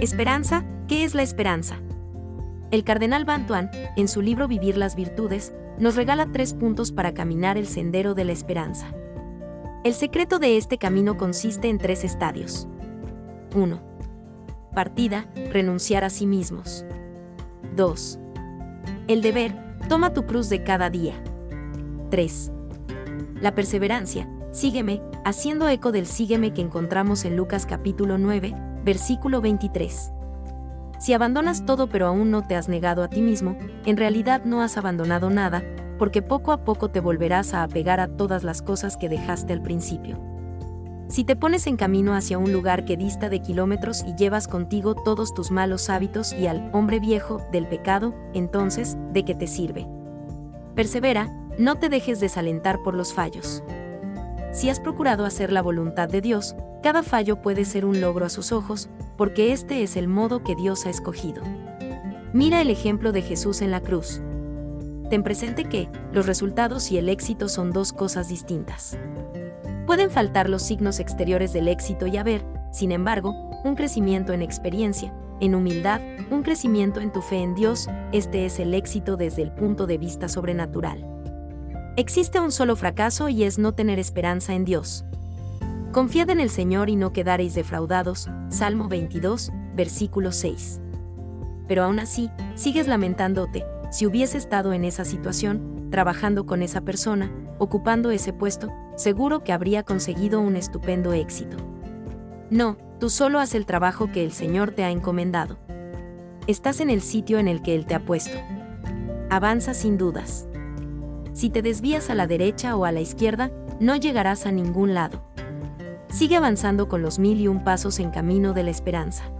Esperanza, ¿qué es la esperanza? El cardenal Bantuan, en su libro Vivir las Virtudes, nos regala tres puntos para caminar el sendero de la esperanza. El secreto de este camino consiste en tres estadios. 1. Partida, renunciar a sí mismos. 2. El deber, toma tu cruz de cada día. 3. La perseverancia, sígueme, haciendo eco del sígueme que encontramos en Lucas capítulo 9, versículo 23. Si abandonas todo pero aún no te has negado a ti mismo, en realidad no has abandonado nada, porque poco a poco te volverás a apegar a todas las cosas que dejaste al principio. Si te pones en camino hacia un lugar que dista de kilómetros y llevas contigo todos tus malos hábitos y al hombre viejo del pecado, entonces, ¿de qué te sirve? Persevera, no te dejes desalentar por los fallos. Si has procurado hacer la voluntad de Dios, cada fallo puede ser un logro a sus ojos, porque este es el modo que Dios ha escogido. Mira el ejemplo de Jesús en la cruz. Ten presente que, los resultados y el éxito son dos cosas distintas. Pueden faltar los signos exteriores del éxito y haber, sin embargo, un crecimiento en experiencia, en humildad, un crecimiento en tu fe en Dios, este es el éxito desde el punto de vista sobrenatural. Existe un solo fracaso y es no tener esperanza en Dios. Confiad en el Señor y no quedaréis defraudados, Salmo 22, versículo 6. Pero aún así, sigues lamentándote, si hubiese estado en esa situación, trabajando con esa persona, ocupando ese puesto, seguro que habría conseguido un estupendo éxito. No, tú solo haz el trabajo que el Señor te ha encomendado. Estás en el sitio en el que Él te ha puesto. Avanza sin dudas. Si te desvías a la derecha o a la izquierda, no llegarás a ningún lado. Sigue avanzando con los mil y un pasos en camino de la esperanza.